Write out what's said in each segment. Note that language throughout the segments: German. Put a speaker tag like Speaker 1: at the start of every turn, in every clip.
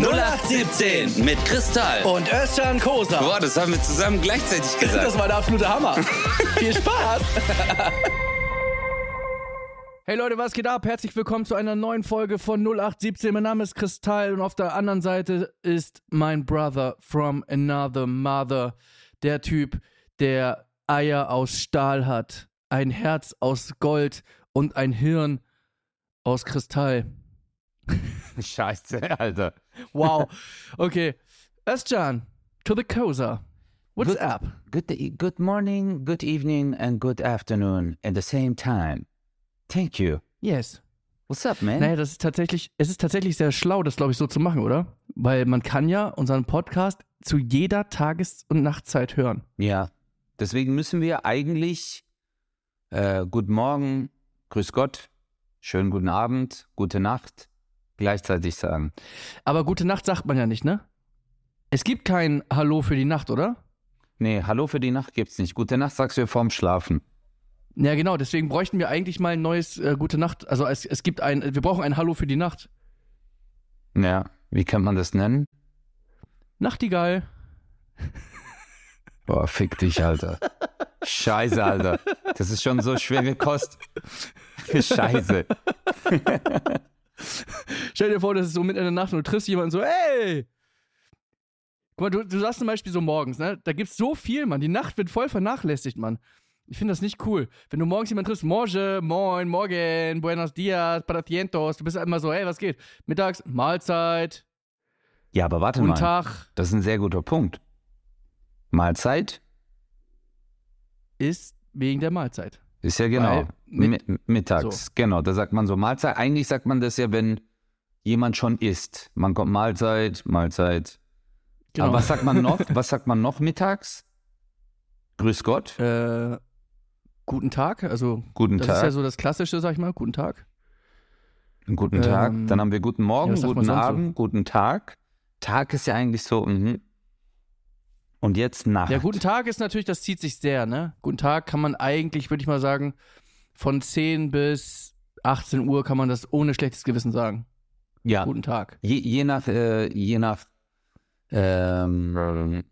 Speaker 1: 0817 mit Kristall.
Speaker 2: Und Özcan Kosa.
Speaker 1: Boah, das haben wir zusammen gleichzeitig gesagt.
Speaker 2: Das war der absolute Hammer. Viel Spaß.
Speaker 3: Hey Leute, was geht ab? Herzlich willkommen zu einer neuen Folge von 0817. Mein Name ist Kristall und auf der anderen Seite ist mein Brother from another mother. Der Typ, der Eier aus Stahl hat, ein Herz aus Gold und ein Hirn aus Kristall.
Speaker 1: Scheiße, Alter.
Speaker 3: Wow. Okay. Özcan, to the Kosa. What's
Speaker 4: good,
Speaker 3: up?
Speaker 4: Good, good morning, good evening, and good afternoon at the same time. Thank you.
Speaker 3: Yes.
Speaker 4: What's up, man?
Speaker 3: Naja, das ist tatsächlich, es ist tatsächlich sehr schlau, das glaube ich so zu machen, oder? Weil man kann ja unseren Podcast zu jeder Tages- und Nachtzeit hören.
Speaker 4: Ja, deswegen müssen wir eigentlich äh, Guten Morgen, Grüß Gott, schönen guten Abend, gute Nacht gleichzeitig sagen.
Speaker 3: Aber gute Nacht sagt man ja nicht, ne? Es gibt kein Hallo für die Nacht, oder?
Speaker 4: Nee, Hallo für die Nacht gibt's nicht. Gute Nacht sagst du vorm Schlafen.
Speaker 3: Ja, genau, deswegen bräuchten wir eigentlich mal ein neues äh, Gute Nacht. Also es, es gibt ein, wir brauchen ein Hallo für die Nacht.
Speaker 4: Ja, wie kann man das nennen?
Speaker 3: Nachtigall.
Speaker 4: Boah, fick dich, Alter. Scheiße, Alter. Das ist schon so schwere Kost. Scheiße.
Speaker 3: Stell dir vor, das ist so mitten in der Nacht und du triffst jemanden so, ey! Guck mal, du, du sagst zum Beispiel so morgens, ne? Da gibt's so viel, Mann. Die Nacht wird voll vernachlässigt, Mann. Ich finde das nicht cool. Wenn du morgens jemanden triffst, Morge, moin, morgen, buenos dias, para tientos, du bist immer so, hey, was geht? Mittags, Mahlzeit,
Speaker 4: Ja, aber warte
Speaker 3: guten
Speaker 4: mal.
Speaker 3: Tag,
Speaker 4: Das ist ein sehr guter Punkt. Mahlzeit
Speaker 3: ist wegen der Mahlzeit.
Speaker 4: ist ja genau.
Speaker 3: Mit-
Speaker 4: Mi- mittags, genau. Da sagt man so Mahlzeit. Eigentlich sagt man das ja, wenn jemand schon isst. Man kommt Mahlzeit, Mahlzeit.
Speaker 3: Genau.
Speaker 4: Aber was sagt man noch? was sagt man noch mittags? Grüß Gott.
Speaker 3: äh, guten Tag, also
Speaker 4: Guten
Speaker 3: das
Speaker 4: Tag.
Speaker 3: ist ja so das Klassische, sag ich mal, guten Tag.
Speaker 4: Guten
Speaker 3: ähm,
Speaker 4: Tag. Dann haben wir guten Morgen,
Speaker 3: ja,
Speaker 4: guten
Speaker 3: sonst so?
Speaker 4: Abend, guten Tag. Tag ist ja eigentlich so. Mhm. Und jetzt Nacht.
Speaker 3: Ja, guten Tag ist natürlich, das zieht sich sehr, ne? Guten Tag kann man eigentlich, würde ich mal sagen, von 10 bis 18 Uhr kann man das ohne schlechtes Gewissen sagen.
Speaker 4: Ja.
Speaker 3: Guten Tag.
Speaker 4: Je, je nach, äh, je nach, ähm,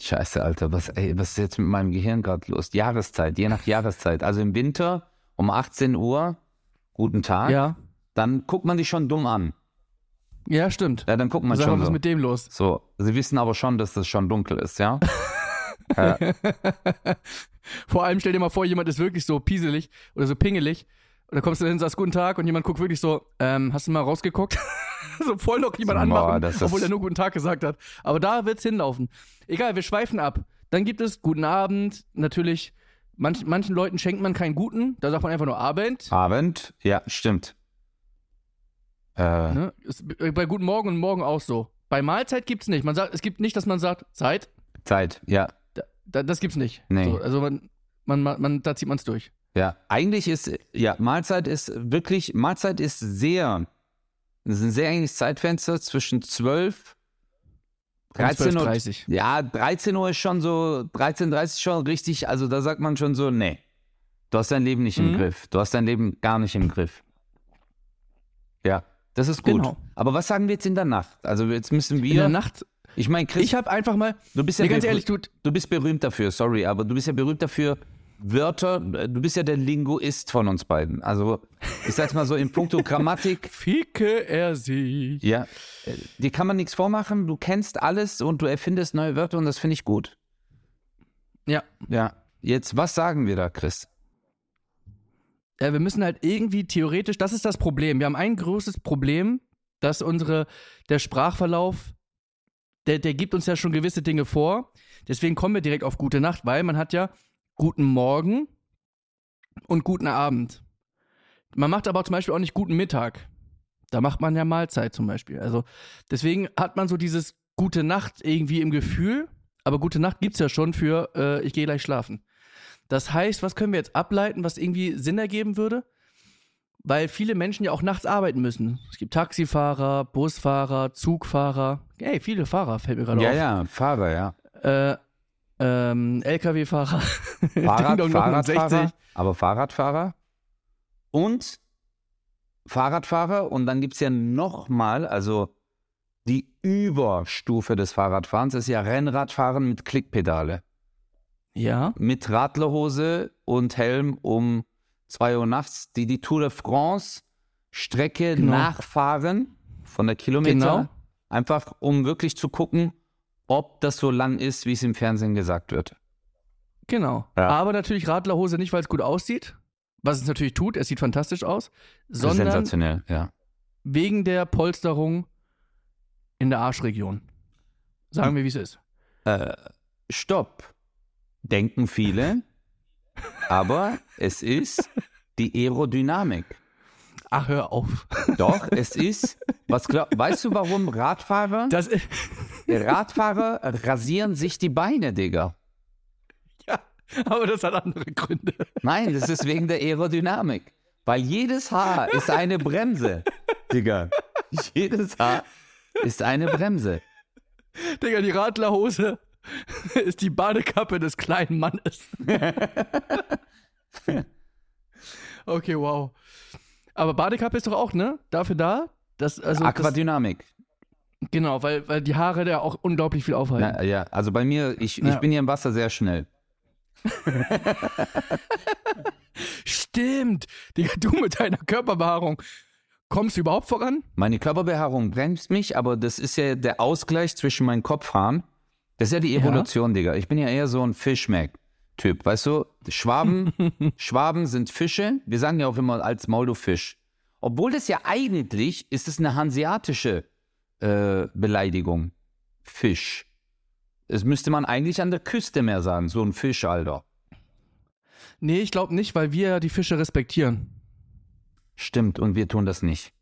Speaker 4: Scheiße, Alter, was, ey, was ist jetzt mit meinem Gehirn gerade los? Jahreszeit, je nach Jahreszeit. Also im Winter um 18 Uhr, guten Tag,
Speaker 3: Ja.
Speaker 4: dann guckt man dich schon dumm an.
Speaker 3: Ja, stimmt.
Speaker 4: Ja, dann guckt man
Speaker 3: Sag mal,
Speaker 4: schon
Speaker 3: was ist
Speaker 4: so.
Speaker 3: mit dem los?
Speaker 4: So, sie wissen aber schon, dass das schon dunkel ist, ja? ja.
Speaker 3: Vor allem stell dir mal vor, jemand ist wirklich so pieselig oder so pingelig. Und dann kommst du hin, sagst guten Tag und jemand guckt wirklich so, ähm, hast du mal rausgeguckt? so voll noch jemand
Speaker 4: Boah,
Speaker 3: anmachen,
Speaker 4: ist-
Speaker 3: obwohl er nur guten Tag gesagt hat. Aber da wird's hinlaufen. Egal, wir schweifen ab. Dann gibt es guten Abend, natürlich. Manch, manchen Leuten schenkt man keinen guten, da sagt man einfach nur Abend.
Speaker 4: Abend, ja, stimmt. Äh,
Speaker 3: Ne? Ist bei guten Morgen und Morgen auch so. Bei Mahlzeit gibt's nicht. Man sagt, es gibt nicht, dass man sagt, Zeit.
Speaker 4: Zeit, ja,
Speaker 3: Da, da, das gibt's nicht.
Speaker 4: Nee.
Speaker 3: So, also man, man, man, man, da zieht man's durch.
Speaker 4: Ja, eigentlich ist, ja, Mahlzeit ist wirklich, Mahlzeit ist sehr, das ist ein sehr enges Zeitfenster zwischen 12, 13 Uhr.
Speaker 3: 12:30.
Speaker 4: Ja, 13 Uhr ist schon so, 13.30 schon richtig, also da sagt man schon so, nee, du hast dein Leben nicht im
Speaker 3: Mhm.
Speaker 4: Griff. Du hast dein Leben gar nicht im Griff. Ja, das ist gut.
Speaker 3: Genau.
Speaker 4: Aber was sagen wir jetzt in der Nacht? Also jetzt müssen wir,
Speaker 3: In der Nacht.
Speaker 4: ich meine, Chris,
Speaker 3: Ich habe einfach mal.
Speaker 4: du bist ja
Speaker 3: Nee, ganz ehrlich, du,
Speaker 4: Du bist berühmt dafür, sorry, aber du bist ja berühmt dafür, Wörter, du bist ja der Linguist von uns beiden. Also, ich sag's mal so, in puncto Grammatik,
Speaker 3: Ficke er sie.
Speaker 4: ja, dir kann man nichts vormachen, du kennst alles und du erfindest neue Wörter und das finde ich gut.
Speaker 3: Ja.
Speaker 4: Ja, jetzt, was sagen wir da, Chris?
Speaker 3: ja. Wir müssen halt irgendwie theoretisch, das ist das Problem. Wir haben ein großes Problem, dass unsere, der Sprachverlauf, der, der gibt uns ja schon gewisse Dinge vor. Deswegen kommen wir direkt auf gute Nacht, weil man hat ja guten Morgen und guten Abend. Man macht aber zum Beispiel auch nicht guten Mittag. Da macht man ja Mahlzeit zum Beispiel. Also deswegen hat man so dieses gute Nacht irgendwie im Gefühl, aber gute Nacht gibt's ja schon für äh, ich gehe gleich schlafen. Das heißt, was können wir jetzt ableiten, was irgendwie Sinn ergeben würde? Weil viele Menschen ja auch nachts arbeiten müssen. Es gibt Taxifahrer, Busfahrer, Zugfahrer. Hey, viele Fahrer fällt mir gerade
Speaker 4: Ja,
Speaker 3: auf.
Speaker 4: ja, Fahrer, ja.
Speaker 3: Äh, ähm, LKW-Fahrer.
Speaker 4: Fahrrad,
Speaker 3: Ding, dong, 69.
Speaker 4: Fahrradfahrer, aber Fahrradfahrer und Fahrradfahrer und dann gibt es ja nochmal, also die Überstufe des Fahrradfahrens ist ja Rennradfahren mit Klickpedale.
Speaker 3: Ja.
Speaker 4: Mit Radlerhose und Helm um 2 Uhr nachts, die die Tour de France Strecke
Speaker 3: Genau.
Speaker 4: nachfahren von der Kilometer.
Speaker 3: Genau.
Speaker 4: Einfach um wirklich zu gucken, ob das so lang ist, wie es im Fernsehen gesagt wird.
Speaker 3: Genau.
Speaker 4: Ja.
Speaker 3: Aber natürlich Radlerhose nicht, weil es gut aussieht. Was es natürlich tut, es sieht fantastisch aus, sondern
Speaker 4: Sensationell, ja.
Speaker 3: wegen der Polsterung in der Arschregion. Sagen wir, wie es ist.
Speaker 4: Äh, stopp, denken viele, aber es ist die Aerodynamik.
Speaker 3: Ach, hör auf.
Speaker 4: Doch, es ist, was glaub, weißt du, warum Radfahrer,
Speaker 3: Das,
Speaker 4: Radfahrer rasieren sich die Beine, Digga?
Speaker 3: ja, aber das hat andere Gründe.
Speaker 4: Nein, das ist wegen der Aerodynamik. Weil jedes Haar ist eine Bremse, Digga. Jedes Haar ist eine Bremse.
Speaker 3: Digga, die Radlerhose ist die Badekappe des kleinen Mannes. okay, wow. Aber Badekappe ist doch auch, ne? Dafür da? Das, also das,
Speaker 4: Aquadynamik.
Speaker 3: genau, weil, weil die Haare da auch unglaublich viel aufhalten.
Speaker 4: Na, ja, also bei mir, ich, ich
Speaker 3: Ja.
Speaker 4: bin hier im Wasser sehr schnell.
Speaker 3: Stimmt. Digga, du mit deiner Körperbehaarung. Kommst du überhaupt voran?
Speaker 4: Meine Körperbehaarung bremst mich, aber das ist ja der Ausgleich zwischen meinen Kopfhaaren. Das ist ja die Evolution, Digga. Ich bin ja eher so ein Fischmeck-Typ. Weißt du, Schwaben, Schwaben sind Fische. Wir sagen ja auch immer als Maul du Fisch. Obwohl das ja eigentlich ist es eine hanseatische äh, Beleidigung. Fisch. Das müsste man eigentlich an der Küste mehr sagen, so ein Fisch, Alter.
Speaker 3: Nee, ich glaube nicht, weil wir ja die Fische respektieren.
Speaker 4: Stimmt, und wir tun das nicht.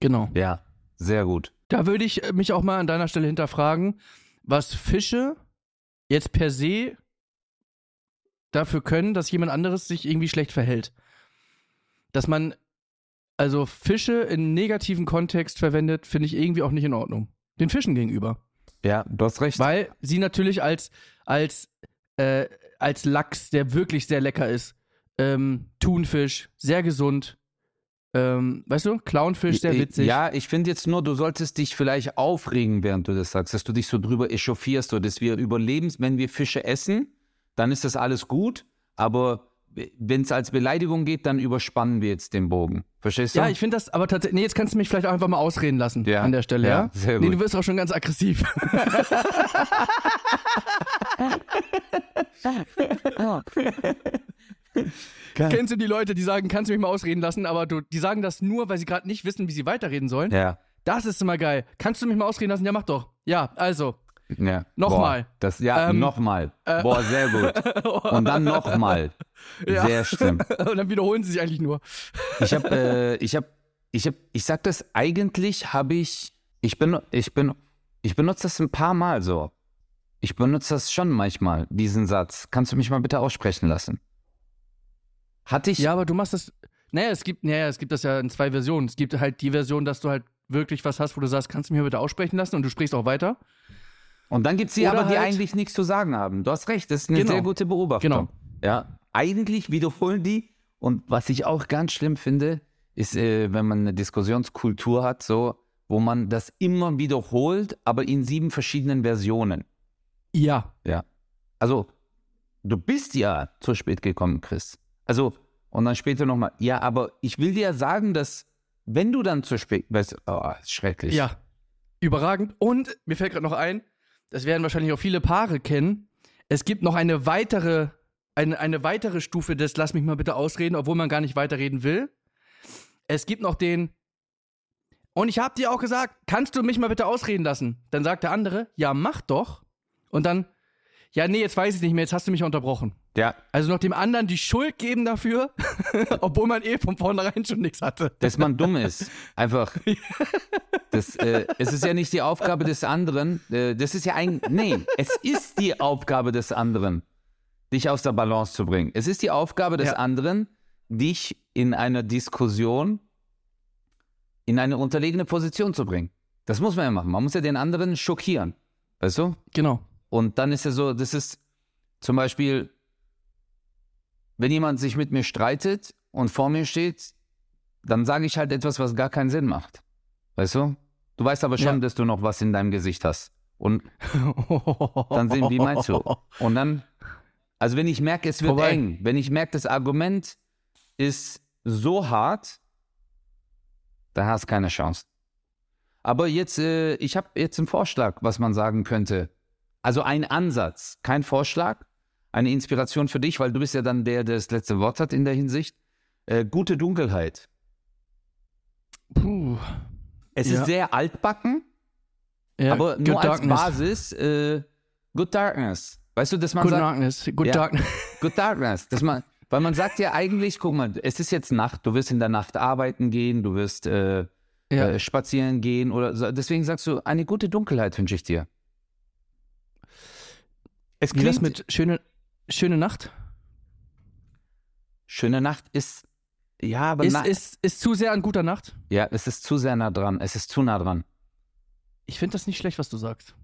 Speaker 3: Genau.
Speaker 4: Ja, sehr gut.
Speaker 3: Da würde ich äh, mich auch mal an deiner Stelle hinterfragen, was Fische jetzt per se dafür können, dass jemand anderes sich irgendwie schlecht verhält. Dass man also Fische in negativen Kontext verwendet, finde ich irgendwie auch nicht in Ordnung. Den Fischen gegenüber.
Speaker 4: Ja, du hast recht.
Speaker 3: Weil sie natürlich als, als, äh, als Lachs, der wirklich sehr lecker ist, ähm, Thunfisch, sehr gesund, ähm, weißt du, Clownfisch, sehr witzig.
Speaker 4: Ja, ich finde jetzt nur, du solltest dich vielleicht aufregen, während du das sagst, dass du dich so drüber echauffierst, so dass wir überleben, wenn wir Fische essen, dann ist das alles gut, aber wenn es als Beleidigung geht, dann überspannen wir jetzt den Bogen. Verstehst du?
Speaker 3: Ja, ich finde das aber tatsächlich. Nee, jetzt kannst du mich vielleicht auch einfach mal ausreden lassen
Speaker 4: Ja,
Speaker 3: an der Stelle, ja?
Speaker 4: ja, sehr
Speaker 3: Nee,
Speaker 4: gut.
Speaker 3: du wirst auch schon ganz aggressiv. Kennst du die Leute, die sagen, kannst du mich mal ausreden lassen, aber du, die sagen das nur, weil sie gerade nicht wissen, wie sie weiterreden sollen?
Speaker 4: ja,
Speaker 3: Das ist immer geil. Kannst du mich mal ausreden lassen? Ja, mach doch. Ja, also.
Speaker 4: Ja.
Speaker 3: Nochmal.
Speaker 4: Boah, Das, ja,
Speaker 3: Ähm,
Speaker 4: nochmal. Boah, sehr gut. Und dann nochmal.
Speaker 3: Ja.
Speaker 4: Sehr schlimm.
Speaker 3: Und dann wiederholen sie sich eigentlich nur.
Speaker 4: Ich habe, äh, ich habe, ich habe, ich sag das eigentlich, habe ich, ich bin, ich bin, ich benutze das ein paar Mal so. Ich benutze das schon manchmal, diesen Satz. Kannst du mich mal bitte aussprechen lassen? Hatte ich,
Speaker 3: Ja, aber du machst das. Naja, es gibt, naja, es gibt das ja in zwei Versionen. Es gibt halt die Version, dass du halt wirklich was hast, wo du sagst, kannst du mich mal bitte aussprechen lassen und du sprichst auch weiter.
Speaker 4: Und dann gibt's die
Speaker 3: Oder
Speaker 4: aber, die
Speaker 3: halt-
Speaker 4: eigentlich nichts zu sagen haben. Du hast recht, das ist eine
Speaker 3: Genau.
Speaker 4: sehr gute Beobachtung.
Speaker 3: Genau.
Speaker 4: Ja, eigentlich wiederholen die. Und was ich auch ganz schlimm finde, ist, äh, wenn man eine Diskussionskultur hat, so, wo man das immer wiederholt, aber in sieben verschiedenen Versionen.
Speaker 3: Ja.
Speaker 4: Ja. Also, du bist ja zu spät gekommen, Chris. Also, und dann später nochmal, ja, aber ich will dir ja sagen, dass, wenn du dann zu spät, weißt oh, schrecklich.
Speaker 3: Ja. Überragend. Und mir fällt gerade noch ein, das werden wahrscheinlich auch viele Paare kennen. Es gibt noch eine weitere, eine, eine weitere Stufe des Lass mich mal bitte ausreden, obwohl man gar nicht weiterreden will. Es gibt noch den Und ich hab dir auch gesagt, kannst du mich mal bitte ausreden lassen? Dann sagt der andere, ja, mach doch. Und dann, ja, nee, jetzt weiß ich nicht mehr, jetzt hast du mich unterbrochen.
Speaker 4: Ja,
Speaker 3: Also noch dem anderen die Schuld geben dafür, obwohl man eh von vornherein schon nichts hatte.
Speaker 4: dass man dumm ist. Einfach. Das, äh, es ist ja nicht die Aufgabe des anderen. Äh, das ist ja ein. Nee, es ist die Aufgabe des anderen, dich aus der Balance zu bringen. Es ist die Aufgabe des
Speaker 3: Ja.
Speaker 4: anderen, dich in einer Diskussion in eine unterlegene Position zu bringen. Das muss man ja machen. Man muss ja den anderen schockieren. Weißt du?
Speaker 3: Genau.
Speaker 4: Und dann ist ja so, das ist zum Beispiel, wenn jemand sich mit mir streitet und vor mir steht dann sage ich halt etwas, was gar keinen Sinn macht. Weißt du? Du weißt aber schon,
Speaker 3: Ja.
Speaker 4: dass du noch was in deinem Gesicht hast. Und dann sehen, wie meinst du? Und dann, also wenn ich merke, es wird
Speaker 3: Vorbei.
Speaker 4: eng, wenn ich merke, das Argument ist so hart, dann hast du keine Chance. Aber jetzt, äh, ich habe jetzt einen Vorschlag, was man sagen könnte. Also ein Ansatz, kein Vorschlag, eine Inspiration für dich, weil du bist ja dann der, der das letzte Wort hat in der Hinsicht. Äh, gute Dunkelheit.
Speaker 3: Puh.
Speaker 4: Es
Speaker 3: Ja.
Speaker 4: ist sehr altbacken,
Speaker 3: Ja,
Speaker 4: aber
Speaker 3: good
Speaker 4: nur als
Speaker 3: darkness.
Speaker 4: Basis äh, Good Darkness. Weißt du, dass man
Speaker 3: Good
Speaker 4: sagt,
Speaker 3: darkness. Good
Speaker 4: Ja.
Speaker 3: darkness.
Speaker 4: Good Darkness. Dass man, weil man sagt ja eigentlich, guck mal, es ist jetzt Nacht, du wirst in der Nacht arbeiten gehen, du wirst äh,
Speaker 3: Ja.
Speaker 4: äh, spazieren gehen oder. Deswegen sagst du, eine gute Dunkelheit wünsche ich dir. Es
Speaker 3: Wie das
Speaker 4: klingt,
Speaker 3: mit schöne, schöne Nacht?
Speaker 4: schöne Nacht ist, ja, aber
Speaker 3: Ist,
Speaker 4: na,
Speaker 3: ist, ist zu sehr an guter Nacht?
Speaker 4: ja, es ist zu sehr nah dran. Es ist zu nah dran.
Speaker 3: Ich finde das nicht schlecht, was du sagst.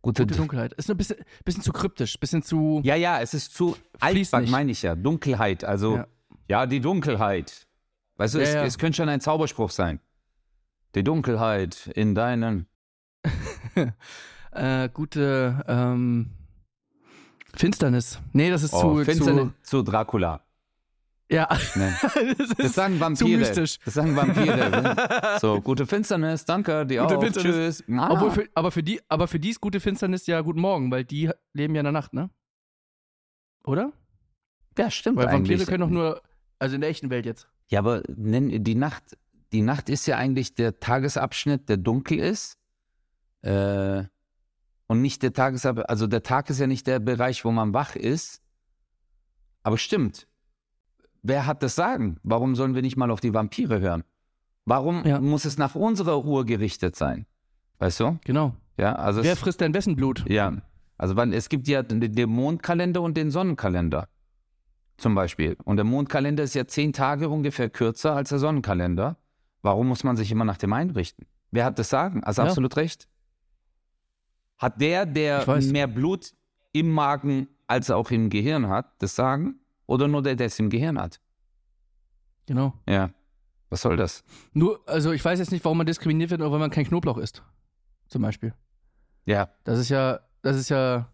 Speaker 4: Gute,
Speaker 3: Gute Dunkelheit. Ist ein bisschen, bisschen zu kryptisch, bisschen zu.
Speaker 4: Ja, ja, es ist zu altback, meine ich ja. Dunkelheit, also, ja,
Speaker 3: Ja.
Speaker 4: die Dunkelheit. Weißt du,
Speaker 3: Ja,
Speaker 4: es,
Speaker 3: ja.
Speaker 4: es könnte schon ein Zauberspruch sein. Die Dunkelheit in deinen.
Speaker 3: Äh, gute ähm, Finsternis. Nee, das ist
Speaker 4: Oh,
Speaker 3: zu,
Speaker 4: Finsternis
Speaker 3: zu.
Speaker 4: zu Dracula.
Speaker 3: Ja.
Speaker 4: Ne?
Speaker 3: das
Speaker 4: Das
Speaker 3: ist
Speaker 4: sagen
Speaker 3: zu
Speaker 4: Vampire.
Speaker 3: mystisch.
Speaker 4: Das sagen Vampire. so, gute Finsternis, danke, dir
Speaker 3: Gute
Speaker 4: auch.
Speaker 3: Finsternis.
Speaker 4: Tschüss. Ah.
Speaker 3: Obwohl für, aber, für die, aber für die ist gute Finsternis ja guten Morgen, weil die leben ja in der Nacht, ne? Oder?
Speaker 4: ja, stimmt
Speaker 3: Weil Vampire
Speaker 4: eigentlich.
Speaker 3: können doch nur, also in der echten Welt jetzt.
Speaker 4: Ja, aber die Nacht, die Nacht ist ja eigentlich der Tagesabschnitt, der dunkel ist. Äh, und nicht der Tagesabschnitt, also der Tag ist ja nicht der Bereich, wo man wach ist. Aber stimmt. Wer hat das Sagen? Warum sollen wir nicht mal auf die Vampire hören? Warum
Speaker 3: Ja.
Speaker 4: muss es nach unserer Uhr gerichtet sein? Weißt du?
Speaker 3: Genau.
Speaker 4: Ja, also
Speaker 3: Wer frisst denn wessen Blut?
Speaker 4: ja, also wann, es gibt ja den den Mondkalender und den Sonnenkalender zum Beispiel. Und der Mondkalender ist ja zehn Tage ungefähr kürzer als der Sonnenkalender. Warum muss man sich immer nach dem einrichten? Wer hat das Sagen? Also
Speaker 3: Ja.
Speaker 4: absolut recht. Hat der, der mehr Blut im Magen als auch im Gehirn hat, das Sagen? Oder nur der, der es im Gehirn hat?
Speaker 3: Genau.
Speaker 4: Ja. Was soll das?
Speaker 3: Nur, also ich weiß jetzt nicht, warum man diskriminiert wird, nur weil man kein Knoblauch isst. Zum Beispiel.
Speaker 4: Ja.
Speaker 3: Das ist ja, das ist ja,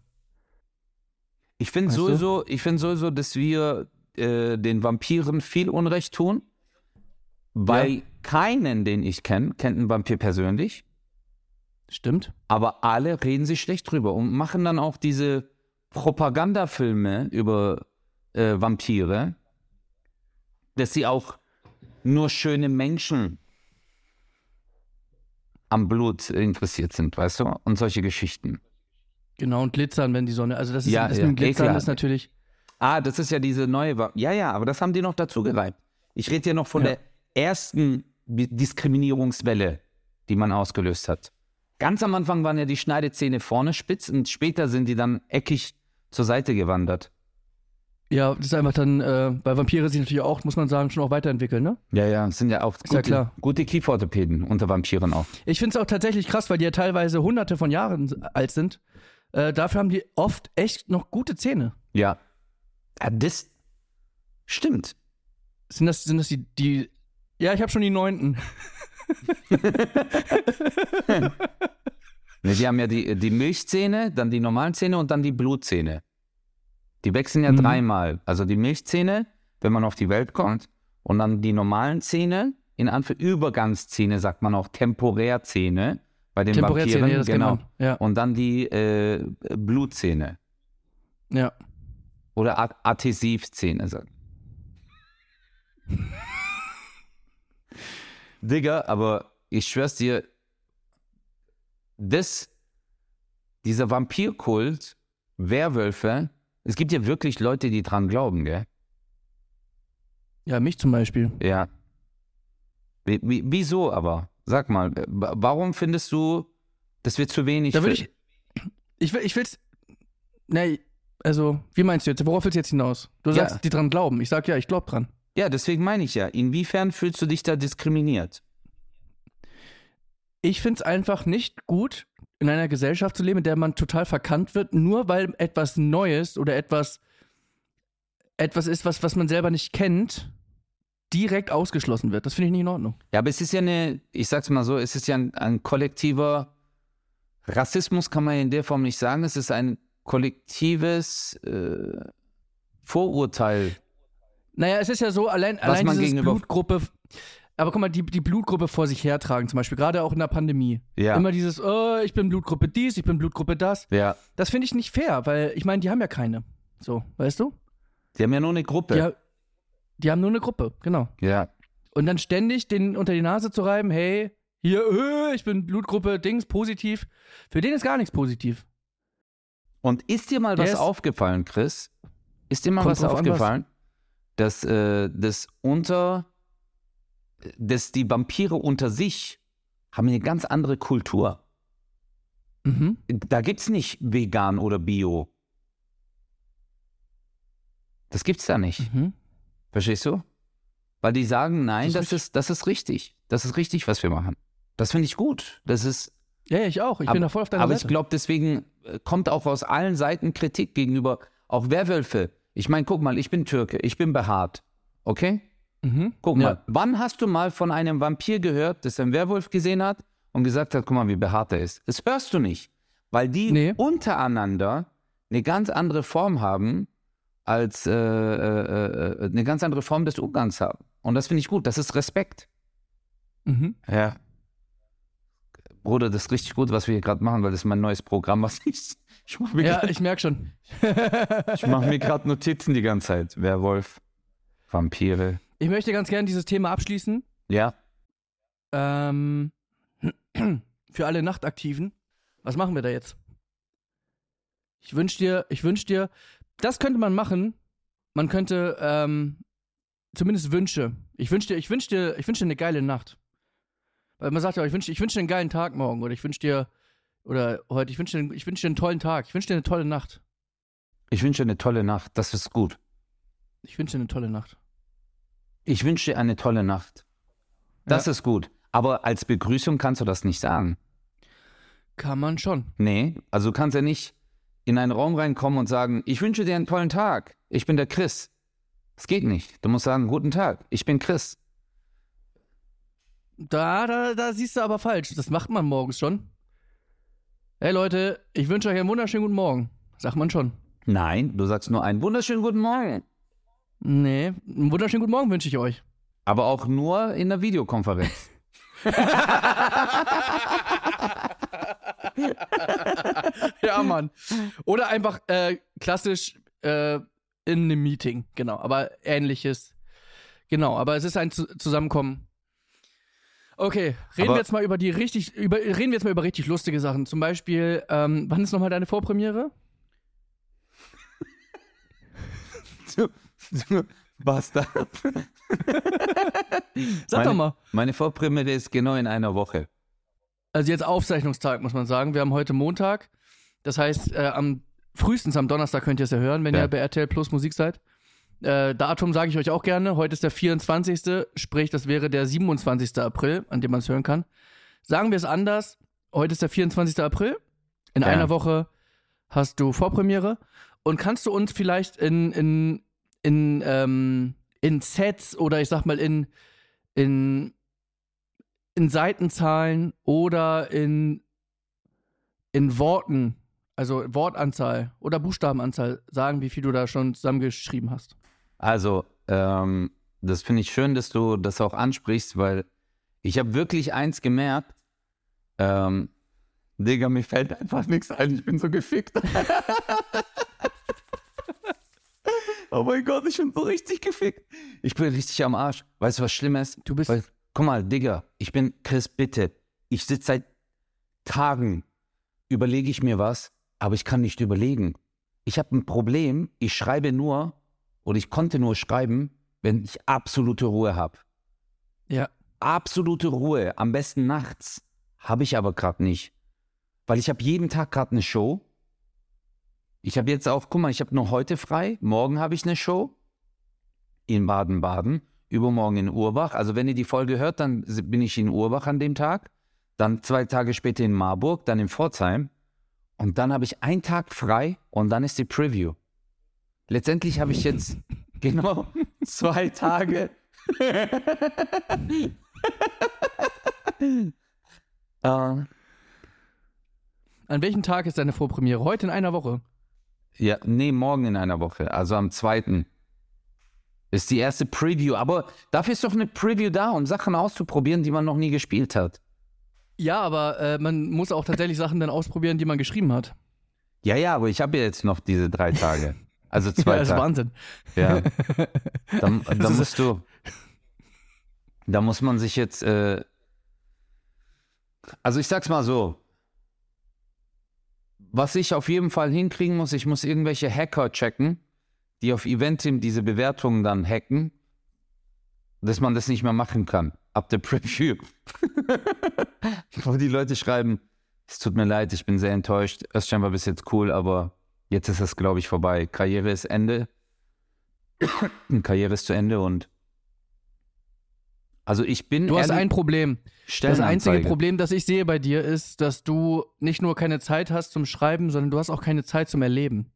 Speaker 4: Ich finde
Speaker 3: du?
Speaker 4: sowieso, ich finde sowieso, dass wir äh, den Vampiren viel Unrecht tun, weil
Speaker 3: Ja.
Speaker 4: keinen, den ich kenne, kennt einen Vampir persönlich,
Speaker 3: stimmt.
Speaker 4: aber alle reden sich schlecht drüber und machen dann auch diese Propagandafilme über äh, Vampire, dass sie auch nur schöne Menschen am Blut interessiert sind, weißt du? Und solche Geschichten.
Speaker 3: Genau, und glitzern, wenn die Sonne. Also das ist
Speaker 4: Ja,
Speaker 3: das
Speaker 4: ja,
Speaker 3: mit dem Glitzern
Speaker 4: ekelhaft.
Speaker 3: ist natürlich.
Speaker 4: Ah, das ist ja diese neue. Va ja, ja, aber das haben die noch dazu gereibt. Ich rede ja noch von
Speaker 3: Ja.
Speaker 4: der ersten Diskriminierungswelle, die man ausgelöst hat. Ganz am Anfang waren ja die Schneidezähne vorne spitz und später sind die dann eckig zur Seite gewandert.
Speaker 3: Ja, das ist einfach dann, äh, weil Vampire sich natürlich auch, muss man sagen, schon auch weiterentwickeln, ne?
Speaker 4: Ja, ja, es sind ja auch
Speaker 3: ja
Speaker 4: gute,
Speaker 3: klar.
Speaker 4: gute Kieferorthopäden unter Vampiren auch.
Speaker 3: Ich finde es auch tatsächlich krass, weil die ja teilweise hunderte von Jahren alt sind. Äh, dafür haben die oft echt noch gute Zähne.
Speaker 4: Ja. ja das stimmt.
Speaker 3: Sind das, sind das die, die. Ja, ich habe schon die neunten.
Speaker 4: Die haben ja die, die Milchzähne, dann die normalen Zähne und dann die Blutzähne. Die wechseln ja
Speaker 3: Mhm.
Speaker 4: dreimal. Also die Milchzähne, wenn man auf die Welt kommt, und dann die normalen Zähne, in Anführungszeichen Übergangszähne, sagt man auch Temporärzähne bei den
Speaker 3: Temporärzähne,
Speaker 4: Vampiren.
Speaker 3: ja,
Speaker 4: genau.
Speaker 3: Ja,
Speaker 4: Und dann die äh, Blutzähne
Speaker 3: ja.
Speaker 4: oder Ad Adhäsivzähne. Digga, aber ich schwör's dir, das, dieser Vampirkult, Werwölfe, es gibt ja wirklich Leute, die dran glauben, gell?
Speaker 3: Ja, mich zum Beispiel.
Speaker 4: Ja. Wie, wie, wieso aber? Sag mal, äh, wa- warum findest du, dass wir zu wenig.
Speaker 3: Da
Speaker 4: für-
Speaker 3: ich. Ich will, ich will's. Nee, also, wie meinst du jetzt? Worauf willst du jetzt hinaus? Du
Speaker 4: Ja.
Speaker 3: sagst, die dran glauben. Ich sag ja, ich glaub dran.
Speaker 4: Ja, deswegen meine ich ja. Inwiefern fühlst du dich da diskriminiert?
Speaker 3: Ich find's einfach nicht gut, in einer Gesellschaft zu leben, in der man total verkannt wird, nur weil etwas Neues oder etwas, etwas ist, was, was man selber nicht kennt, direkt ausgeschlossen wird. Das finde ich nicht in Ordnung.
Speaker 4: Ja, aber es ist ja eine, ich sag's mal so, es ist ja ein, ein kollektiver Rassismus, kann man in der Form nicht sagen. Es ist ein kollektives äh, Vorurteil.
Speaker 3: Naja, es ist ja so, allein, allein
Speaker 4: man
Speaker 3: dieses
Speaker 4: gegenüber-
Speaker 3: Blutgruppe, aber guck mal, die, die Blutgruppe vor sich hertragen, zum Beispiel, gerade auch in der Pandemie.
Speaker 4: Ja.
Speaker 3: Immer dieses, oh, ich bin Blutgruppe dies, ich bin Blutgruppe das.
Speaker 4: Ja.
Speaker 3: Das finde ich nicht fair, weil ich meine, die haben ja keine. So, weißt du?
Speaker 4: Die haben ja nur eine Gruppe.
Speaker 3: Die, ha- die haben nur eine Gruppe, genau.
Speaker 4: ja.
Speaker 3: Und dann ständig den unter die Nase zu reiben, hey, hier, äh, ich bin Blutgruppe Dings, positiv. Für den ist gar nichts positiv.
Speaker 4: Und ist dir mal
Speaker 3: Der
Speaker 4: was aufgefallen, Chris? Ist dir mal was
Speaker 3: drauf an, was.
Speaker 4: Dass äh, das unter, dass die Vampire unter sich haben eine ganz andere Kultur.
Speaker 3: Mhm.
Speaker 4: Da gibt's nicht vegan oder bio. Das gibt's da nicht.
Speaker 3: Mhm.
Speaker 4: Verstehst du? Weil die sagen, nein,
Speaker 3: Das
Speaker 4: das, ist, das ist richtig. Das ist richtig, was wir machen. Das finde ich gut. Das ist,
Speaker 3: Ja, ich auch. Ich
Speaker 4: aber,
Speaker 3: bin da voll auf deiner
Speaker 4: aber ich
Speaker 3: Seite.
Speaker 4: glaube, deswegen äh, kommt auch aus allen Seiten Kritik gegenüber auch Werwölfe. Ich meine, guck mal, ich bin Türke, ich bin behaart. Okay?
Speaker 3: mhm.
Speaker 4: Guck
Speaker 3: ja.
Speaker 4: mal, wann hast du mal von einem Vampir gehört, das einen Werwolf gesehen hat und gesagt hat, guck mal, wie behaart er ist? Das hörst du nicht, weil die
Speaker 3: Nee.
Speaker 4: untereinander eine ganz andere Form haben, als äh, äh, äh, eine ganz andere Form des Umgangs haben. Und das finde ich gut, das ist Respekt.
Speaker 3: Mhm.
Speaker 4: Ja. Bruder, das ist richtig gut, was wir hier gerade machen, weil das ist mein neues Programm, was ich. Ich mache mir
Speaker 3: Ja,
Speaker 4: grad-
Speaker 3: ich merke schon.
Speaker 4: ich mach mir gerade Notizen die ganze Zeit. Werwolf, Vampire.
Speaker 3: Ich möchte ganz gerne dieses Thema abschließen.
Speaker 4: Ja.
Speaker 3: Ähm, für alle Nachtaktiven. Was machen wir da jetzt? Ich wünsch dir, ich wünsch dir, das könnte man machen. Man könnte, ähm, zumindest Wünsche. Ich wünsch dir, ich wünsch dir, ich wünsch dir eine geile Nacht. Weil man sagt ja, ich wünsch, ich wünsch dir einen geilen Tag morgen oder ich wünsch dir, oder heute, ich wünsch dir, ich wünsch dir einen tollen Tag. Ich wünsch dir eine tolle Nacht.
Speaker 4: Ich wünsche dir eine tolle Nacht. Das ist gut.
Speaker 3: Ich wünsch dir eine tolle Nacht.
Speaker 4: Ich wünsche dir eine tolle Nacht. Das
Speaker 3: Ja.
Speaker 4: ist gut. Aber als Begrüßung kannst du das nicht sagen.
Speaker 3: Kann man schon.
Speaker 4: Nee, also du kannst ja nicht in einen Raum reinkommen und sagen, ich wünsche dir einen tollen Tag. Ich bin der Chris. Das geht nicht. Du musst sagen, guten Tag. Ich bin Chris.
Speaker 3: Da, da, da siehst du aber falsch. Das macht man morgens schon. Hey Leute, ich wünsche euch einen wunderschönen guten Morgen. Sagt man schon.
Speaker 4: Nein, du sagst nur einen wunderschönen guten Morgen.
Speaker 3: Nee, einen wunderschönen guten Morgen wünsche ich euch.
Speaker 4: Aber auch nur in der Videokonferenz.
Speaker 3: Ja, Mann. Oder einfach äh, klassisch äh, in einem Meeting, genau. Aber ähnliches. Genau, aber es ist ein Zu Zusammenkommen. Okay, reden
Speaker 4: Aber-
Speaker 3: wir jetzt mal über die richtig, über, reden wir jetzt mal über richtig lustige Sachen. Zum Beispiel, ähm, wann ist nochmal deine Vorpremiere?
Speaker 4: Du, du Bastard.
Speaker 3: Sag doch mal.
Speaker 4: Meine Vorpremiere ist genau in einer Woche.
Speaker 3: Also jetzt Aufzeichnungstag, muss man sagen. Wir haben heute Montag. Das heißt, äh, am frühestens am Donnerstag könnt ihr es ja hören, wenn
Speaker 4: Ja.
Speaker 3: ihr bei RTL Plus Musik seid. Äh, Datum sage ich euch auch gerne. Heute ist der 24. Sprich, das wäre der 27. April, an dem man es hören kann. Sagen wir es anders. Heute ist der 24. April. In
Speaker 4: Ja.
Speaker 3: einer Woche hast du Vorpremiere. Und kannst du uns vielleicht in, in, in, ähm, in Sets oder ich sag mal in, in, in Seitenzahlen oder in, in Worten, also Wortanzahl oder Buchstabenanzahl sagen, wie viel du da schon zusammengeschrieben hast?
Speaker 4: Also, ähm, das finde ich schön, dass du das auch ansprichst, weil ich habe wirklich eins gemerkt. Ähm, Digga, mir fällt einfach nichts ein. Ich bin so gefickt. oh mein Gott, ich bin so richtig gefickt. Ich bin richtig am Arsch. Weißt du, was Schlimmes?
Speaker 3: Du bist-
Speaker 4: Weil, guck mal, Digga, ich bin Chris, bitte. Ich sitze seit Tagen, überlege ich mir was, aber ich kann nicht überlegen. Ich habe ein Problem, ich schreibe nur oder ich konnte nur schreiben, wenn ich absolute Ruhe habe.
Speaker 3: Ja.
Speaker 4: Absolute Ruhe, am besten nachts, habe ich aber gerade nicht. Weil ich habe jeden Tag gerade eine Show. Ich habe jetzt auch, guck mal, ich habe nur heute frei, morgen habe ich eine Show in Baden-Baden, übermorgen in Urbach. Also wenn ihr die Folge hört, dann bin ich in Urbach an dem Tag, dann zwei Tage später in Marburg, dann in Pforzheim und dann habe ich einen Tag frei und dann ist die Preview. Letztendlich habe ich jetzt genau zwei Tage Äh,
Speaker 3: An welchem Tag ist deine Vorpremiere? Heute in einer Woche.
Speaker 4: ja, nee, morgen in einer Woche, also am 2. Ist die erste Preview, aber dafür ist doch eine Preview da, um Sachen auszuprobieren, die man noch nie gespielt hat.
Speaker 3: Ja, aber äh, man muss auch tatsächlich Sachen dann ausprobieren, die man geschrieben hat.
Speaker 4: Ja, ja, aber ich habe ja jetzt noch diese drei Tage. Also zwei
Speaker 3: ja, das ist. Wahnsinn.
Speaker 4: Ja. Da, da musst du. Da muss man sich jetzt. Äh, also ich sag's mal so. Was ich auf jeden Fall hinkriegen muss, ich muss irgendwelche Hacker checken, die auf Eventim diese Bewertungen dann hacken, dass man das nicht mehr machen kann. Ab der Preview. Wo die Leute schreiben, es tut mir leid, ich bin sehr enttäuscht. Özcan war bis jetzt cool, aber jetzt ist es, glaube ich, vorbei. Karriere ist Ende. Karriere ist zu Ende und also ich bin
Speaker 3: Du hast ein Problem. Das einzige Problem, das ich sehe bei dir, ist, dass du nicht nur keine Zeit hast zum Schreiben, sondern du hast auch keine Zeit zum Erleben.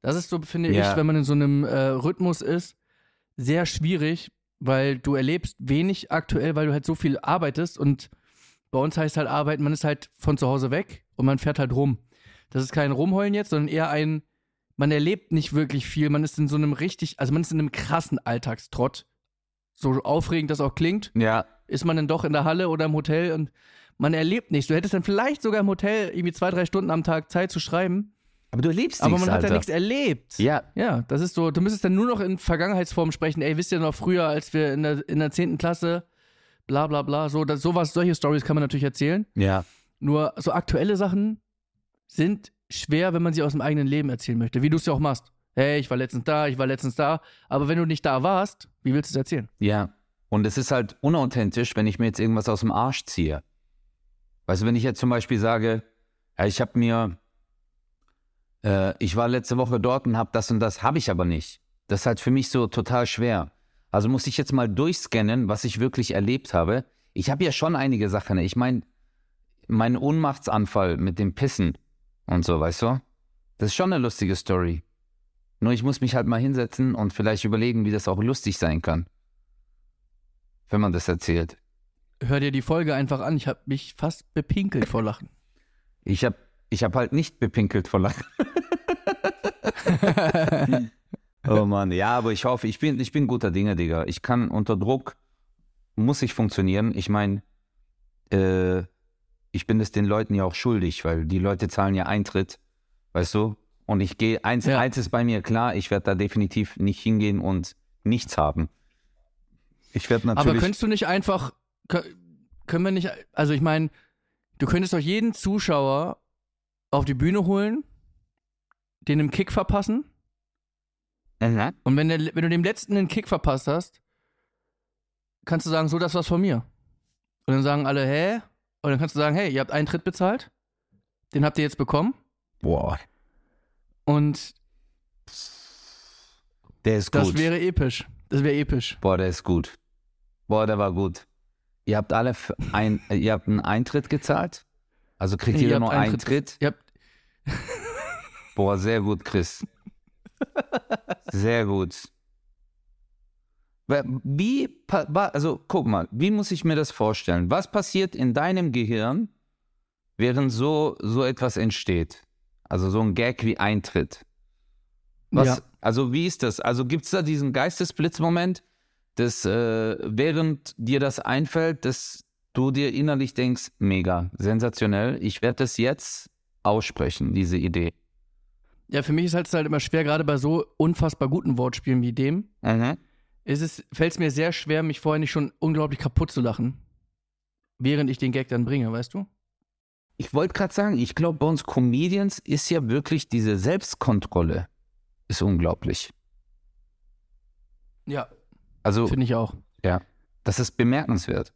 Speaker 3: Das ist so, finde
Speaker 4: Ja.
Speaker 3: ich, wenn man in so einem äh, Rhythmus ist, sehr schwierig, weil du erlebst wenig aktuell, weil du halt so viel arbeitest und bei uns heißt halt arbeiten, man ist halt von zu Hause weg und man fährt halt rum. Das ist kein Rumheulen jetzt, sondern eher ein, man erlebt nicht wirklich viel, man ist in so einem richtig, also man ist in einem krassen Alltagstrott. So aufregend das auch klingt,
Speaker 4: Ja,
Speaker 3: ist man dann doch in der Halle oder im Hotel und man erlebt nichts. Du hättest dann vielleicht sogar im Hotel irgendwie zwei, drei Stunden am Tag Zeit zu schreiben,
Speaker 4: aber du lebst
Speaker 3: aber
Speaker 4: nichts,
Speaker 3: man hat
Speaker 4: Alter.
Speaker 3: ja nichts erlebt.
Speaker 4: Ja,
Speaker 3: Ja, das ist so. Du müsstest dann nur noch in Vergangenheitsform sprechen. Ey, wisst ihr noch früher, als wir in der, in der 10. Klasse, bla bla bla, so, das, sowas, solche Stories kann man natürlich erzählen.
Speaker 4: ja.
Speaker 3: Nur so aktuelle Sachen sind schwer, wenn man sie aus dem eigenen Leben erzählen möchte, wie du es ja auch machst. Hey, ich war letztens da, ich war letztens da. Aber wenn du nicht da warst, wie willst du es erzählen?
Speaker 4: Ja. Und es ist halt unauthentisch, wenn ich mir jetzt irgendwas aus dem Arsch ziehe. Weißt du, wenn ich jetzt zum Beispiel sage, ja, ich habe mir, äh, ich war letzte Woche dort und habe das und das, habe ich aber nicht. Das ist halt für mich so total schwer. Also muss ich jetzt mal durchscannen, was ich wirklich erlebt habe. Ich habe ja schon einige Sachen. Ich meine, mein Ohnmachtsanfall mit dem Pissen und so, weißt du? Das ist schon eine lustige Story. Nur ich muss mich halt mal hinsetzen und vielleicht überlegen, wie das auch lustig sein kann wenn man das erzählt.
Speaker 3: Hör dir die Folge einfach an. Ich habe mich fast bepinkelt vor Lachen.
Speaker 4: Ich habe ich hab halt nicht bepinkelt vor Lachen. oh Mann, ja, aber ich hoffe, ich bin, ich bin guter Dinge, Digga. Ich kann unter Druck, muss ich funktionieren. Ich meine, äh, ich bin es den Leuten ja auch schuldig, weil die Leute zahlen ja Eintritt, weißt du? Und ich gehe, eins,
Speaker 3: Ja.
Speaker 4: eins ist bei mir klar, ich werde da definitiv nicht hingehen und nichts haben. Ich werde natürlich.
Speaker 3: Aber könntest du nicht einfach, kö- können wir nicht, also ich meine, du könntest doch jeden Zuschauer auf die Bühne holen, den einen Kick verpassen
Speaker 4: Mhm.
Speaker 3: und wenn, der, wenn du dem letzten einen Kick verpasst hast, kannst du sagen, so, das war's von mir. Und dann sagen alle, hä? Und dann kannst du sagen, hey, ihr habt einen Tritt bezahlt, den habt ihr jetzt bekommen
Speaker 4: Boah,
Speaker 3: und
Speaker 4: der ist
Speaker 3: das
Speaker 4: gut.
Speaker 3: wäre episch. Das wäre episch.
Speaker 4: Boah, der ist gut. Boah, der war gut. Ihr habt alle ein, äh, ihr habt einen Eintritt gezahlt? Also kriegt
Speaker 3: Ihr
Speaker 4: jeder nur
Speaker 3: Eintritt-
Speaker 4: Eintritt?
Speaker 3: Ihr habt,
Speaker 4: Boah, sehr gut, Chris. Sehr gut. Wie, also guck mal, wie muss ich mir das vorstellen? Was passiert in deinem Gehirn, während so, so etwas entsteht? Also so ein Gag wie Eintritt. Was,
Speaker 3: Ja.
Speaker 4: Also wie ist das? Also gibt es da diesen Geistesblitzmoment, dass äh, während dir das einfällt, dass du dir innerlich denkst, mega, sensationell, ich werde das jetzt aussprechen, diese Idee.
Speaker 3: ja, für mich ist halt, es halt immer schwer, gerade bei so unfassbar guten Wortspielen wie dem,
Speaker 4: Mhm.
Speaker 3: Ist es, fällt es mir sehr schwer, mich vorher nicht schon unglaublich kaputt zu lachen. Während ich den Gag dann bringe, weißt du?
Speaker 4: Ich wollte gerade sagen, ich glaube, bei uns Comedians ist ja wirklich diese Selbstkontrolle ist unglaublich.
Speaker 3: Ja,
Speaker 4: Also,
Speaker 3: finde ich auch.
Speaker 4: ja, das ist bemerkenswert.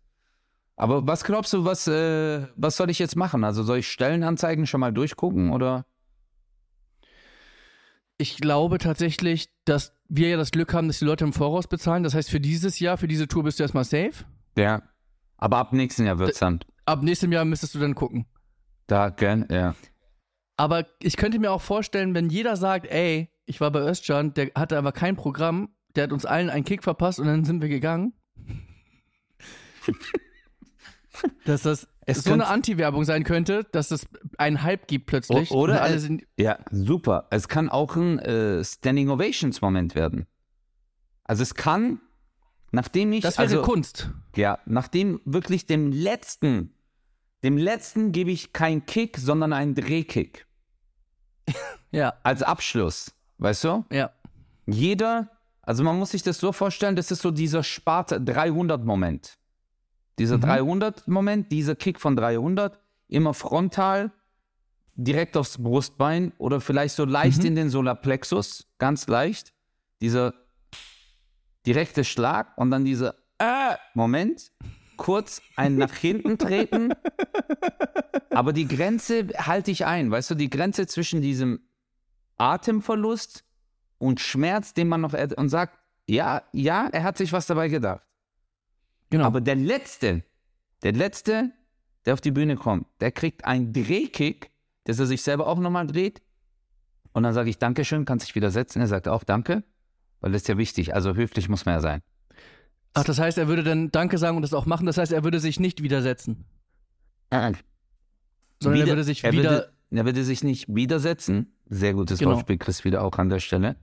Speaker 4: Aber was glaubst du, was, äh, was soll ich jetzt machen? Also soll ich Stellenanzeigen schon mal durchgucken oder?
Speaker 3: Ich glaube tatsächlich, dass wir ja das Glück haben, dass die Leute im Voraus bezahlen. Das heißt, für dieses Jahr, für diese Tour bist du erstmal safe.
Speaker 4: Ja. Aber ab nächsten Jahr wird's dann.
Speaker 3: Ab nächstem Jahr müsstest du dann gucken.
Speaker 4: Da, gern, ja.
Speaker 3: Aber ich könnte mir auch vorstellen, wenn jeder sagt, ey, ich war bei Özcan, der hatte aber kein Programm, der hat uns allen einen Kick verpasst und dann sind wir gegangen. dass das
Speaker 4: Es
Speaker 3: so eine Anti-Werbung sein könnte, dass es einen Hype gibt plötzlich.
Speaker 4: O- oder
Speaker 3: alle sind,
Speaker 4: Ja, super. Es kann auch ein äh, Standing Ovations Moment werden. Also es kann, nachdem ich,
Speaker 3: das wäre
Speaker 4: also,
Speaker 3: Kunst.
Speaker 4: ja, nachdem wirklich dem letzten, dem letzten gebe ich keinen Kick, sondern einen Drehkick
Speaker 3: Ja,
Speaker 4: als Abschluss, weißt du?
Speaker 3: ja.
Speaker 4: Jeder, also man muss sich das so vorstellen, das ist so dieser Sparte 300 Moment. Dieser
Speaker 3: Mhm.
Speaker 4: 300 Moment, dieser Kick von 300, immer frontal, direkt aufs Brustbein oder vielleicht so leicht
Speaker 3: Mhm.
Speaker 4: in den Solarplexus, ganz leicht. Dieser direkte Schlag und dann dieser äh, Moment, kurz ein nach hinten treten. Aber die Grenze halte ich ein, weißt du, die Grenze zwischen diesem Atemverlust und Schmerz, den man noch und sagt, ja, ja, er hat sich was dabei gedacht.
Speaker 3: Genau.
Speaker 4: Aber der letzte, der letzte, der auf die Bühne kommt, der kriegt einen Drehkick, dass er sich selber auch nochmal dreht. Und dann sage ich Dankeschön, kannst dich wieder setzen. Er sagt auch Danke, weil das ist ja wichtig. Also höflich muss man ja sein.
Speaker 3: Ach, das heißt, er würde dann Danke sagen und das auch machen. Das heißt, er würde sich nicht widersetzen. Sondern er
Speaker 4: Wieder-
Speaker 3: würde sich
Speaker 4: er
Speaker 3: wieder.
Speaker 4: Würde, er würde sich nicht widersetzen. Sehr gutes
Speaker 3: Genau.
Speaker 4: Wortspiel, Chris, wieder auch an der Stelle.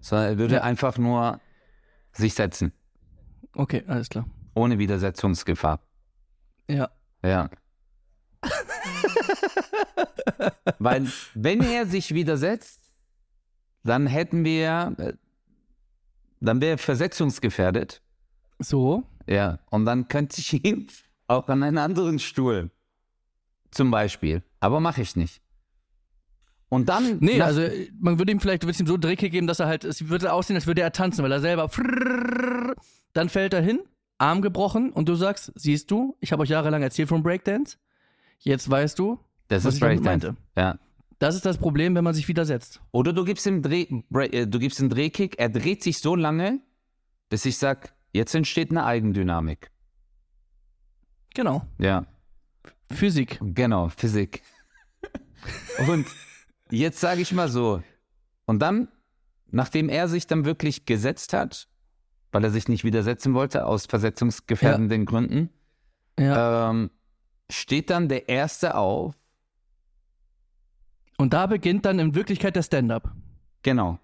Speaker 4: Sondern er würde
Speaker 3: Ja.
Speaker 4: einfach nur sich setzen.
Speaker 3: Okay, alles klar.
Speaker 4: Ohne Widersetzungsgefahr.
Speaker 3: Ja.
Speaker 4: Ja. Weil, wenn er sich widersetzt, dann hätten wir, äh, dann wäre er versetzungsgefährdet.
Speaker 3: So.
Speaker 4: Ja. Und dann könnte ich ihn auch an einen anderen Stuhl, zum Beispiel. Aber mache ich nicht. Und dann.
Speaker 3: Nee, also man würde ihm vielleicht, du würdest ihm so Drehkick geben, dass er halt, es würde aussehen, als würde er tanzen, weil er selber dann fällt er hin, Arm gebrochen und du sagst, siehst du, ich habe euch jahrelang erzählt vom Breakdance, jetzt weißt du,
Speaker 4: das
Speaker 3: was
Speaker 4: ist
Speaker 3: ich
Speaker 4: Breakdance.
Speaker 3: meinte.
Speaker 4: Ja.
Speaker 3: Das ist das Problem, wenn man sich widersetzt.
Speaker 4: Oder du gibst ihm Dreh, äh, du gibst einen Drehkick, er dreht sich so lange, bis ich sag, jetzt entsteht eine Eigendynamik.
Speaker 3: Genau.
Speaker 4: Ja.
Speaker 3: Physik.
Speaker 4: Genau, Physik. Und jetzt sage ich mal so, und dann, nachdem er sich dann wirklich gesetzt hat, weil er sich nicht widersetzen wollte, aus versetzungsgefährdenden Gründen,
Speaker 3: Ja.
Speaker 4: ähm, steht dann der Erste auf,
Speaker 3: Und da beginnt dann in Wirklichkeit der Stand-up.
Speaker 4: genau.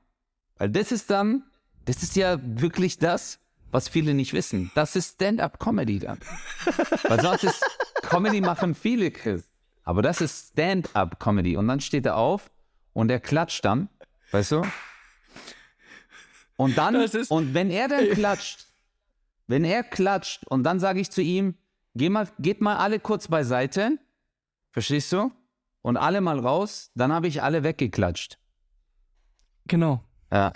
Speaker 4: Weil das ist dann, das ist ja wirklich das, was viele nicht wissen. Das ist Stand-up-Comedy dann. Weil sonst ist Comedy machen viele Chris. Aber das ist Stand-up-Comedy. Und dann steht er auf und er klatscht dann, weißt du? Und dann, und wenn er dann klatscht, wenn er klatscht und dann sage ich zu ihm, geh mal, geht mal alle kurz beiseite, verstehst du? Und alle mal raus, dann habe ich alle weggeklatscht.
Speaker 3: Genau.
Speaker 4: Ja.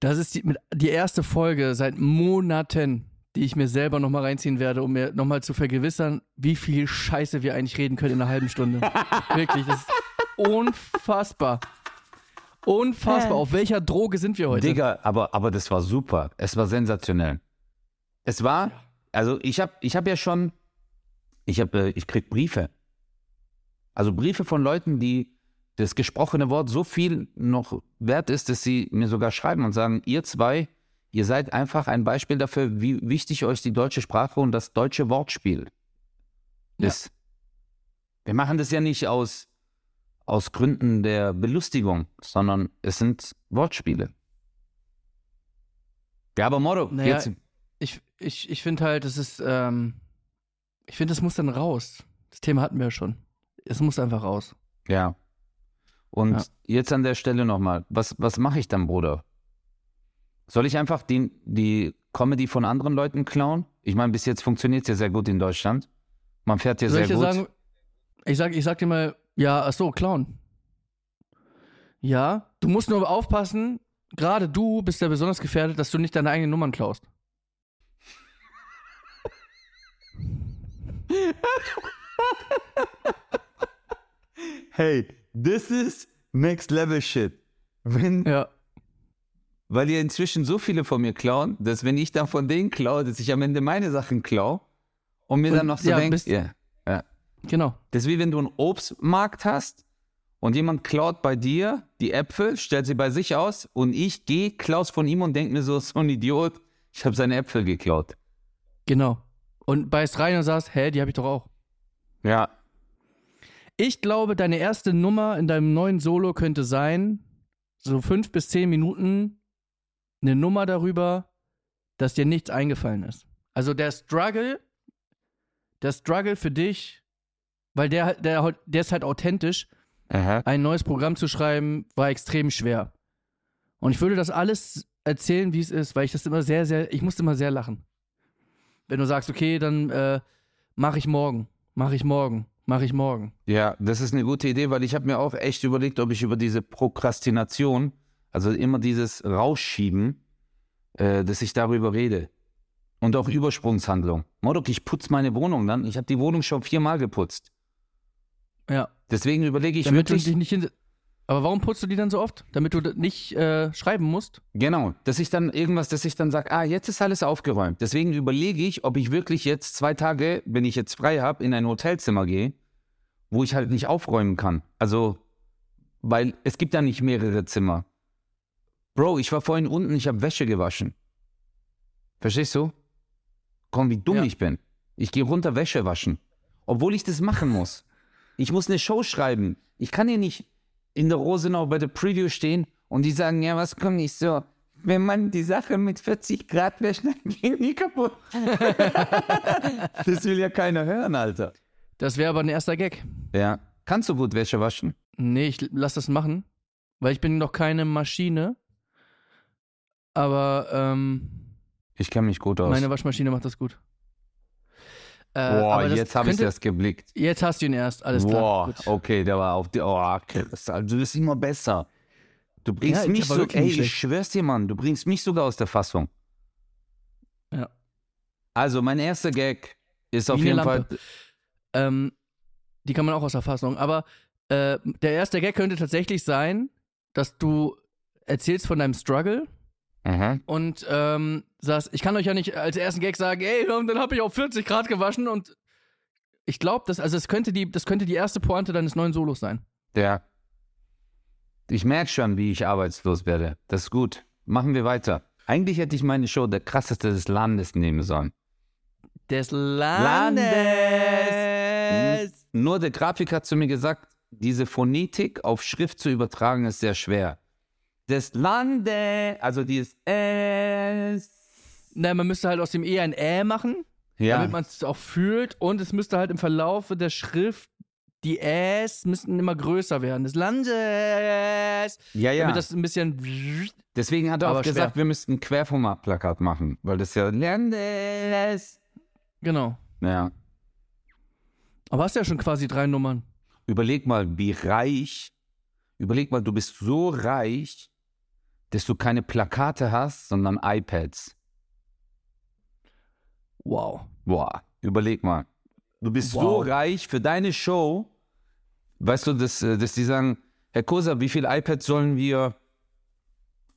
Speaker 3: Das ist die, die erste Folge seit Monaten, die ich mir selber nochmal reinziehen werde, um mir nochmal zu vergewissern, wie viel Scheiße wir eigentlich reden können in einer halben Stunde. Wirklich, das ist unfassbar. Unfassbar. Auf welcher Droge sind wir heute?
Speaker 4: Digga, aber, aber das war super. Es war sensationell. Es war, also ich habe ich hab ja schon, ich habe, ich krieg Briefe. Also Briefe von Leuten, die das gesprochene Wort so viel noch wert ist, dass sie mir sogar schreiben und sagen, ihr zwei, ihr seid einfach ein Beispiel dafür, wie wichtig euch die deutsche Sprache und das deutsche Wortspiel
Speaker 3: Ja.
Speaker 4: ist. Wir machen das ja nicht aus, aus Gründen der Belustigung, sondern es sind Wortspiele. Ja, aber Moro,
Speaker 3: Naja,
Speaker 4: jetzt,
Speaker 3: Ich, ich, ich finde halt, es ist, ähm, ich finde, es muss dann raus. Das Thema hatten wir ja schon. Es muss einfach raus.
Speaker 4: ja. Und
Speaker 3: Ja.
Speaker 4: jetzt an der Stelle nochmal, was, was mache ich dann, Bruder? Soll ich einfach die, die Comedy von anderen Leuten klauen? Ich meine, bis jetzt funktioniert es ja sehr gut in Deutschland. Man fährt ja
Speaker 3: Soll
Speaker 4: sehr
Speaker 3: ich
Speaker 4: gut.
Speaker 3: sagen, ich sag, ich sag dir mal, ja, ach so, Clown. Ja, du musst nur aufpassen, gerade du bist ja besonders gefährdet, dass du nicht deine eigenen Nummern klaust.
Speaker 4: hey, this is next level shit. Wenn,
Speaker 3: Ja.
Speaker 4: Weil ihr inzwischen so viele von mir klauen, dass wenn ich dann von denen klaue, dass ich am Ende meine Sachen klaue und mir
Speaker 3: Und,
Speaker 4: dann noch so
Speaker 3: ja,
Speaker 4: denke, ja, ja.
Speaker 3: Genau.
Speaker 4: Das ist wie wenn du einen Obstmarkt hast und jemand klaut bei dir die Äpfel, stellt sie bei sich aus und ich gehe, klaus von ihm und denke mir so, so ein Idiot, ich habe seine Äpfel geklaut.
Speaker 3: Genau. Und beißt rein und sagst, hä, die habe ich doch auch.
Speaker 4: Ja.
Speaker 3: Ich glaube, deine erste Nummer in deinem neuen Solo könnte sein, so fünf bis zehn Minuten, eine Nummer darüber, dass dir nichts eingefallen ist. Also der Struggle, der Struggle für dich, weil der, der, der ist halt authentisch,
Speaker 4: Aha.
Speaker 3: ein neues Programm zu schreiben, war extrem schwer. Und ich würde das alles erzählen, wie es ist, weil ich das immer sehr, sehr, ich musste immer sehr lachen. Wenn du sagst, okay, dann äh, mache ich morgen, mache ich morgen, mache ich morgen.
Speaker 4: Ja, das ist eine gute Idee, weil ich habe mir auch echt überlegt, ob ich über diese Prokrastination, also immer dieses Rausschieben, äh, dass ich darüber rede. Und auch Übersprungshandlung. Modok, ich putze meine Wohnung dann. Ich habe die Wohnung schon viermal geputzt.
Speaker 3: Ja.
Speaker 4: Deswegen überlege ich
Speaker 3: Damit du
Speaker 4: wirklich,
Speaker 3: dich nicht hin. Aber warum putzt du die dann so oft? Damit du nicht äh, schreiben musst?
Speaker 4: genau, dass ich dann irgendwas, dass ich dann sage, ah, jetzt ist alles aufgeräumt. Deswegen überlege ich, ob ich wirklich jetzt zwei Tage, wenn ich jetzt frei habe, in ein Hotelzimmer gehe, wo ich halt nicht aufräumen kann. Also, weil es gibt ja nicht mehrere Zimmer. Bro, ich war vorhin unten, ich habe Wäsche gewaschen. Verstehst du? Komm, wie dumm
Speaker 3: Ja.
Speaker 4: ich bin. Ich gehe runter Wäsche waschen. Obwohl ich das machen muss. Ich muss eine Show schreiben. Ich kann hier nicht in der Rosenau bei der Preview stehen und die sagen, ja, was kommt nicht so. Wenn man die Sache mit 40 Grad wäscht, dann gehen die kaputt. das will ja keiner hören, Alter.
Speaker 3: Das wäre aber ein erster Gag.
Speaker 4: Ja. Kannst du gut Wäsche waschen?
Speaker 3: Nee, ich lass das machen. Weil ich bin noch keine Maschine. Aber ähm,
Speaker 4: Ich kenne mich gut aus.
Speaker 3: meine Waschmaschine macht das gut. Äh,
Speaker 4: Boah, jetzt habe ich das geblickt.
Speaker 3: Jetzt hast du ihn erst, alles klar.
Speaker 4: Boah, okay, der war auf die. Oh, du bist immer besser. Du bringst
Speaker 3: Ja, ich
Speaker 4: mich so. Ey, ich schwör's dir, Mann, du bringst mich sogar aus der Fassung.
Speaker 3: Ja.
Speaker 4: Also, mein erster Gag ist auf
Speaker 3: Wie
Speaker 4: jeden Fall.
Speaker 3: Ähm, die kann man auch aus der Fassung. Aber äh, der erste Gag könnte tatsächlich sein, dass du erzählst von deinem Struggle
Speaker 4: Aha.
Speaker 3: und ähm, sagst, ich kann euch ja nicht als ersten Gag sagen, ey, dann habe ich auf 40 Grad gewaschen und ich glaube, das, also es könnte die, das könnte die erste Pointe deines neuen Solos sein.
Speaker 4: Ja. Ich merke schon, wie ich arbeitslos werde. Das ist gut. Machen wir weiter. Eigentlich hätte ich meine Show der krasseste des Landes nehmen sollen.
Speaker 3: Des
Speaker 4: Landes. Nur der Grafiker hat zu mir gesagt, diese Phonetik auf Schrift zu übertragen ist sehr schwer. Des Landes, also dieses S.
Speaker 3: Na, man müsste halt aus dem E ein Ä machen,
Speaker 4: Ja,
Speaker 3: damit man es auch fühlt und es müsste halt im Verlauf der Schrift die Äs müssten immer größer werden. Des Landes.
Speaker 4: ja, ja.
Speaker 3: Damit das ein bisschen.
Speaker 4: Deswegen hat er auch gesagt, wir müssten ein Querformatplakat machen, weil das ja Landes.
Speaker 3: Genau.
Speaker 4: Ja.
Speaker 3: Aber hast ja schon quasi drei Nummern.
Speaker 4: Überleg mal, wie reich. Überleg mal, du bist so reich, dass du keine Plakate hast, sondern iPads.
Speaker 3: Wow.
Speaker 4: Boah, überleg mal. Du bist so
Speaker 3: Wow.
Speaker 4: reich für deine Show. Weißt du, dass, äh, dass die sagen, Herr Kosa, wie viele iPads sollen wir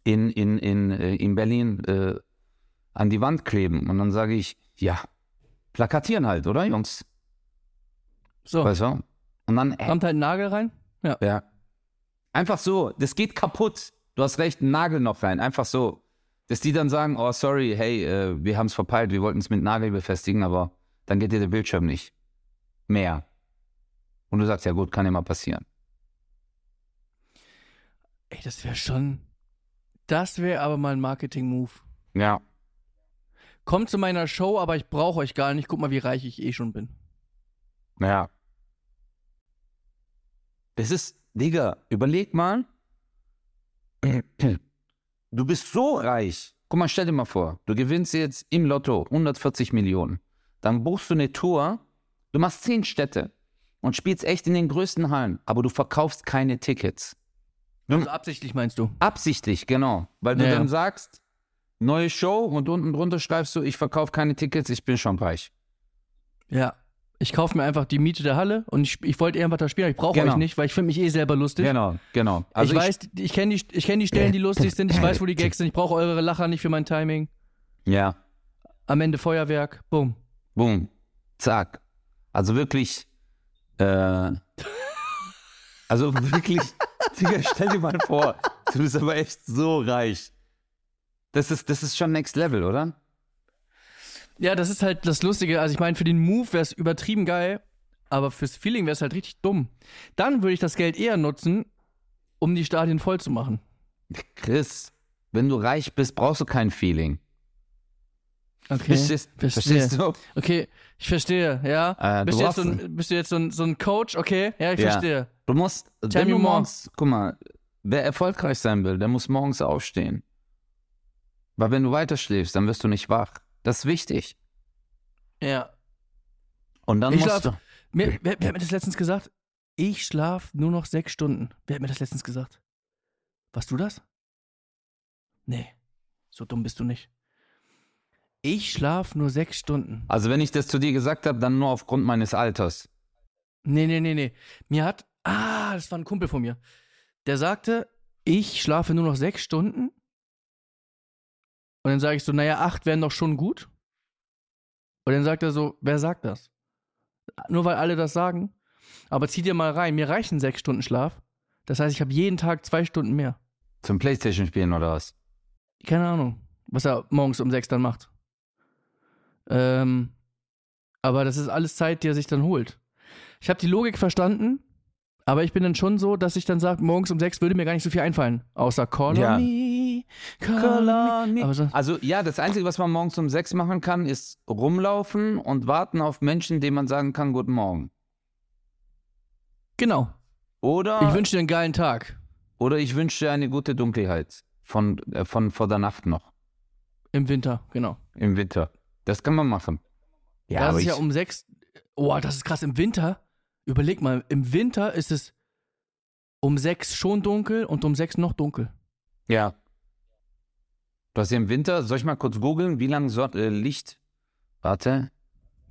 Speaker 4: in, in, in, äh, in Berlin äh, an die Wand kleben? Und dann sage ich, ja, plakatieren halt, oder Jungs?
Speaker 3: So.
Speaker 4: Weißt du? Und dann, äh,
Speaker 3: Kommt halt ein Nagel rein. Ja.
Speaker 4: ja. Einfach so, das geht kaputt. Du hast recht, einen Nagel noch rein. Einfach so. Dass die dann sagen, oh sorry, hey, äh, wir haben es verpeilt, wir wollten es mit Nagel befestigen, aber dann geht dir der Bildschirm nicht. Mehr. Und du sagst, ja gut, kann immer passieren.
Speaker 3: Ey, das wäre schon. Das wäre aber mal ein Marketing-Move.
Speaker 4: Ja.
Speaker 3: Kommt zu meiner Show, aber ich brauche euch gar nicht. Guck mal, wie reich ich eh schon bin.
Speaker 4: Ja. Das ist, Digga, überleg mal. Du bist so reich. Guck mal, stell dir mal vor, du gewinnst jetzt im Lotto 140 Millionen. Dann buchst du eine Tour, du machst zehn Städte und spielst echt in den größten Hallen, aber du verkaufst keine Tickets.
Speaker 3: Also absichtlich meinst du?
Speaker 4: Absichtlich, genau. Weil du
Speaker 3: ja.
Speaker 4: dann sagst, neue Show und unten drunter schreibst du, ich verkaufe keine Tickets, ich bin schon reich.
Speaker 3: Ja. Ich kaufe mir einfach die Miete der Halle und ich, ich wollte irgendwas da spielen, aber ich brauche
Speaker 4: Genau.
Speaker 3: euch nicht, weil ich finde mich eh selber lustig.
Speaker 4: Genau, genau. Also
Speaker 3: ich weiß, ich kenne die, ich kenn die Stellen, die lustig sind, ich weiß, wo die Gags sind, ich brauche eure Lacher nicht für mein Timing.
Speaker 4: Ja.
Speaker 3: Am Ende Feuerwerk, bumm.
Speaker 4: Boom. Zack. Also wirklich, äh, Also wirklich, Digga, stell dir mal vor, du bist aber echt so reich. Das ist, das ist schon Next Level, oder?
Speaker 3: Ja, das ist halt das Lustige. Also ich meine, für den Move wäre es übertrieben geil, aber fürs Feeling wäre es halt richtig dumm. Dann würde ich das Geld eher nutzen, um die Stadien voll zu machen.
Speaker 4: Chris, wenn du reich bist, brauchst du kein Feeling.
Speaker 3: Okay.
Speaker 4: Verstehst, verstehst du?
Speaker 3: Okay, ich verstehe, ja.
Speaker 4: Äh,
Speaker 3: bist,
Speaker 4: du
Speaker 3: jetzt so ein, bist du jetzt so ein, so ein Coach? Okay, ja, ich
Speaker 4: Ja.
Speaker 3: verstehe.
Speaker 4: Du musst,
Speaker 3: Tell
Speaker 4: wenn du morgens, guck mal, wer erfolgreich sein will, der muss morgens aufstehen. Weil wenn du weiter schläfst, dann wirst du nicht wach. Das ist wichtig.
Speaker 3: Ja.
Speaker 4: Und dann
Speaker 3: Ich
Speaker 4: musst
Speaker 3: schlaf-
Speaker 4: du.
Speaker 3: Mir, wer, wer hat mir das letztens gesagt? Ich schlaf nur noch sechs Stunden. Wer hat mir das letztens gesagt? Warst du das? Nee, so dumm bist du nicht. Ich schlaf nur sechs Stunden.
Speaker 4: Also wenn ich das zu dir gesagt habe, dann nur aufgrund meines Alters.
Speaker 3: Nee, nee, nee, nee. Mir hat, ah, das war ein Kumpel von mir. Der sagte, ich schlafe nur noch sechs Stunden. Und dann sage ich so, naja, acht wären doch schon gut. Und dann sagt er so, wer sagt das? Nur weil alle das sagen. Aber zieh dir mal rein, mir reichen sechs Stunden Schlaf. Das heißt, ich habe jeden Tag zwei Stunden mehr.
Speaker 4: Zum Playstation spielen oder was?
Speaker 3: Keine Ahnung, was er morgens um sechs dann macht. Ähm, aber das ist alles Zeit, die er sich dann holt. Ich habe die Logik verstanden, aber ich bin dann schon so, dass ich dann sage, morgens um sechs würde mir gar nicht so viel einfallen. Außer Call
Speaker 4: Ja.
Speaker 3: on me, call on me. Aber so,
Speaker 4: Also ja, das Einzige, was man morgens um sechs machen kann, ist rumlaufen und warten auf Menschen, denen man sagen kann, guten Morgen.
Speaker 3: genau.
Speaker 4: Oder
Speaker 3: Ich wünsche dir einen geilen Tag.
Speaker 4: Oder ich wünsche dir eine gute Dunkelheit von, äh, von vor der Nacht noch
Speaker 3: Im Winter, genau.
Speaker 4: im Winter. Das kann man machen. Ja,
Speaker 3: das
Speaker 4: aber
Speaker 3: ist
Speaker 4: ich,
Speaker 3: ja um sechs. Oh, das ist krass. Im Winter, überleg mal, im Winter ist es um sechs schon dunkel und um sechs noch dunkel.
Speaker 4: ja. Du hast ja im Winter, soll ich mal kurz googeln, wie lange Son äh, Licht? Warte,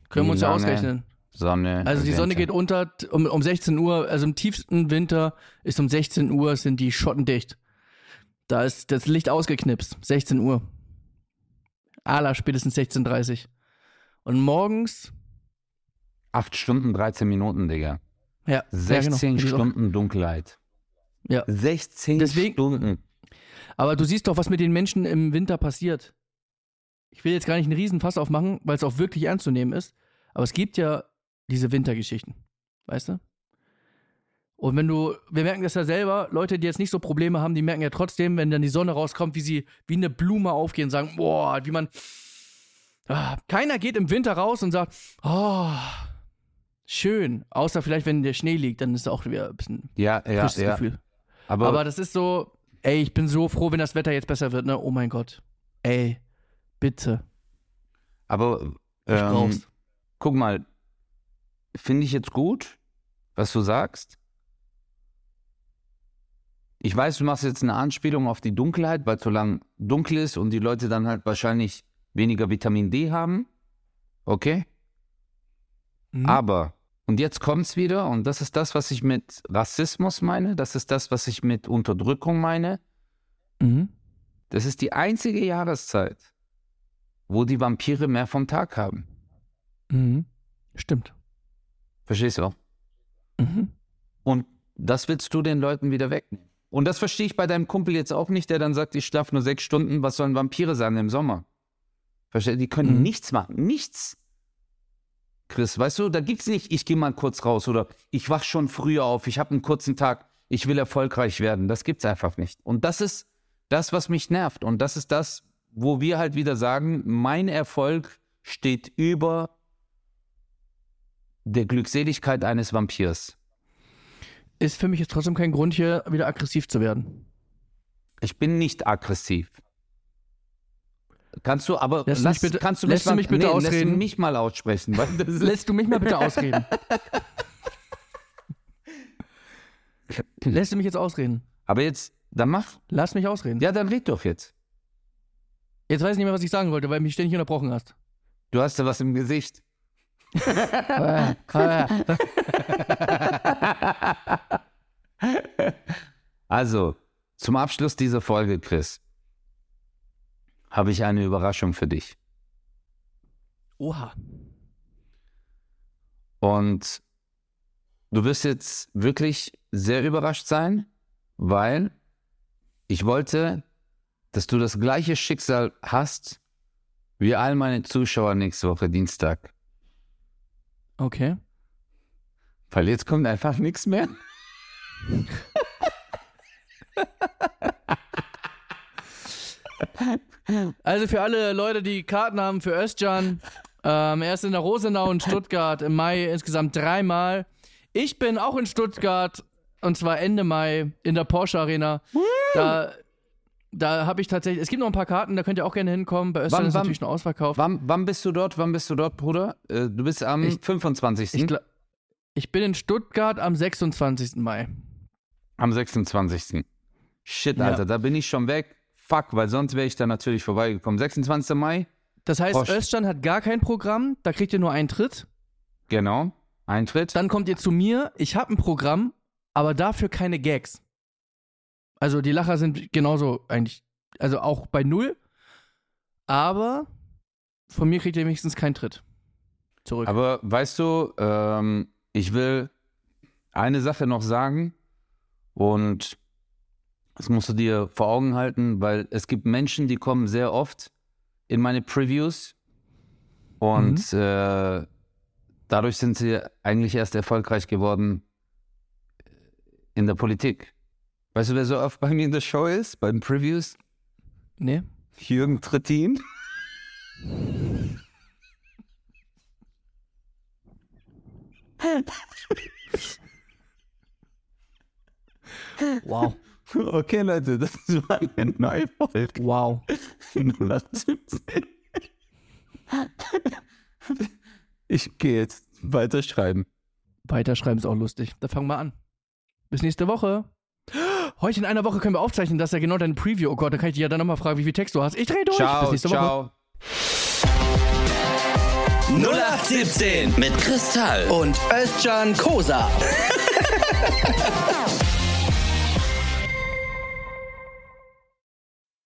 Speaker 3: Können wir uns ja ausrechnen.
Speaker 4: Sonne.
Speaker 3: Also die Sonne geht unter um, um 16 Uhr, also im tiefsten Winter ist um 16 Uhr sind die Schotten dicht. Da ist das Licht ausgeknipst. 16 Uhr. Aller spätestens 16.30 Und morgens,
Speaker 4: Acht Stunden, 13 Minuten, Digga.
Speaker 3: ja,
Speaker 4: 16
Speaker 3: ja, genau.
Speaker 4: Stunden Dunkelheit.
Speaker 3: Ja.
Speaker 4: 16
Speaker 3: Deswegen-
Speaker 4: Stunden.
Speaker 3: Aber du siehst doch, was mit den Menschen im Winter passiert. Ich will jetzt gar nicht einen Riesenfass aufmachen, weil es auch wirklich ernst zu nehmen ist. Aber es gibt ja diese Wintergeschichten. Weißt du? Und wenn du, wir merken das ja selber, Leute, die jetzt nicht so Probleme haben, die merken ja trotzdem, wenn dann die Sonne rauskommt, wie sie wie eine Blume aufgehen und sagen, boah, wie man. Ah, keiner geht im Winter raus und sagt, oh, schön. Außer vielleicht, wenn der Schnee liegt, dann ist auch wieder ein bisschen
Speaker 4: Ja, ja,
Speaker 3: frisches
Speaker 4: ja.
Speaker 3: Gefühl.
Speaker 4: Aber,
Speaker 3: Aber das ist so, ey, ich bin so froh, wenn das Wetter jetzt besser wird, ne? Oh mein Gott. Ey, bitte.
Speaker 4: aber ähm, guck mal, finde ich jetzt gut, was du sagst. Ich weiß, du machst jetzt eine Anspielung auf die Dunkelheit, weil es so lang dunkel ist und die Leute dann halt wahrscheinlich weniger Vitamin D haben. Okay?
Speaker 3: Mhm.
Speaker 4: Aber, und jetzt kommt's wieder, und das ist das, was ich mit Rassismus meine, das ist das, was ich mit Unterdrückung meine.
Speaker 3: Mhm.
Speaker 4: Das ist die einzige Jahreszeit, wo die Vampire mehr vom Tag haben.
Speaker 3: Mhm. Stimmt.
Speaker 4: Verstehst du?
Speaker 3: Mhm.
Speaker 4: Und das willst du den Leuten wieder wegnehmen. Und das verstehe ich bei deinem Kumpel jetzt auch nicht, der dann sagt, ich schlafe nur sechs Stunden, was sollen Vampire sagen im Sommer? Verstehst du? Die können
Speaker 3: Mhm.
Speaker 4: nichts machen, nichts. Chris, weißt du, da gibt's nicht, ich gehe mal kurz raus oder ich wach schon früher auf, ich habe einen kurzen Tag, ich will erfolgreich werden. Das gibt's einfach nicht. Und das ist das, was mich nervt. Und das ist das, wo wir halt wieder sagen, mein Erfolg steht über der Glückseligkeit eines Vampirs.
Speaker 3: Ist für mich jetzt trotzdem kein Grund, hier wieder aggressiv zu werden.
Speaker 4: Ich bin nicht aggressiv. Kannst du, aber
Speaker 3: Lässt du
Speaker 4: lass,
Speaker 3: mich bitte-
Speaker 4: kannst du
Speaker 3: lässt
Speaker 4: mich,
Speaker 3: du
Speaker 4: mal,
Speaker 3: mich bitte
Speaker 4: nee,
Speaker 3: ausreden?
Speaker 4: Lässt mich mal aussprechen.
Speaker 3: Lässt du mich mal bitte ausreden? Lässt du mich jetzt ausreden?
Speaker 4: aber jetzt, dann mach.
Speaker 3: Lass mich ausreden.
Speaker 4: Ja, dann red doch jetzt.
Speaker 3: Jetzt weiß ich nicht mehr, was ich sagen wollte, weil du mich ständig unterbrochen hast.
Speaker 4: Du hast ja was im Gesicht. Also, zum Abschluss dieser Folge, Chris, habe ich eine Überraschung für dich.
Speaker 3: Oha.
Speaker 4: Und du wirst jetzt wirklich sehr überrascht sein, weil ich wollte, dass du das gleiche Schicksal hast wie all meine Zuschauer nächste Woche Dienstag.
Speaker 3: Okay.
Speaker 4: Weil jetzt kommt einfach nichts mehr.
Speaker 3: Also für alle Leute, die Karten haben für Özcan, ähm, er ist in der Rosenau in Stuttgart im Mai insgesamt dreimal. Ich bin auch in Stuttgart und zwar Ende Mai in der Porsche Arena. Da, da habe ich tatsächlich, es gibt noch ein paar Karten, da könnt ihr auch gerne hinkommen. Bei Özcan
Speaker 4: Wann-
Speaker 3: ist
Speaker 4: wann-
Speaker 3: natürlich schon ausverkauft.
Speaker 4: Wann, wann bist du dort? Wann bist du dort, Bruder? Äh, du bist am
Speaker 3: Ich-
Speaker 4: 25.
Speaker 3: Ich, ich bin in Stuttgart am 26. Mai.
Speaker 4: am 26. Shit,
Speaker 3: Ja.
Speaker 4: Alter, da bin ich schon weg. Fuck, weil sonst wäre ich da natürlich vorbeigekommen. 26. Mai,
Speaker 3: Das heißt,
Speaker 4: Porsche.
Speaker 3: Özcan hat gar kein Programm, da kriegt ihr nur einen Tritt.
Speaker 4: genau. Eintritt.
Speaker 3: Dann kommt ihr zu mir, ich habe ein Programm, aber dafür keine Gags. Also die Lacher sind genauso eigentlich, also auch bei null. Aber von mir kriegt ihr wenigstens keinen Tritt. Zurück.
Speaker 4: Aber weißt du, ähm, ich will eine Sache noch sagen und das musst du dir vor Augen halten, weil es gibt Menschen, die kommen sehr oft in meine Previews und äh, dadurch sind sie eigentlich erst erfolgreich geworden in der Politik. Weißt du, wer so oft bei mir in der Show ist, bei den Previews?
Speaker 3: nee?
Speaker 4: Jürgen Trittin.
Speaker 3: Wow.
Speaker 4: Okay, Leute, das war eine neue Folge.
Speaker 3: Wow.
Speaker 4: 017. Ich gehe jetzt weiterschreiben.
Speaker 3: Weiterschreiben ist auch lustig. Da fangen wir an. Bis nächste Woche. Heute in einer Woche können wir aufzeichnen, das ist ja genau deine Preview. Oh Gott, dann kann ich dich ja dann nochmal fragen, wie viel Text du hast. Ich drehe durch. Bis
Speaker 4: Ciao,
Speaker 3: nächste Woche.
Speaker 4: ciao.
Speaker 1: 0817 mit Kristall.
Speaker 2: Und Özcan Kosa.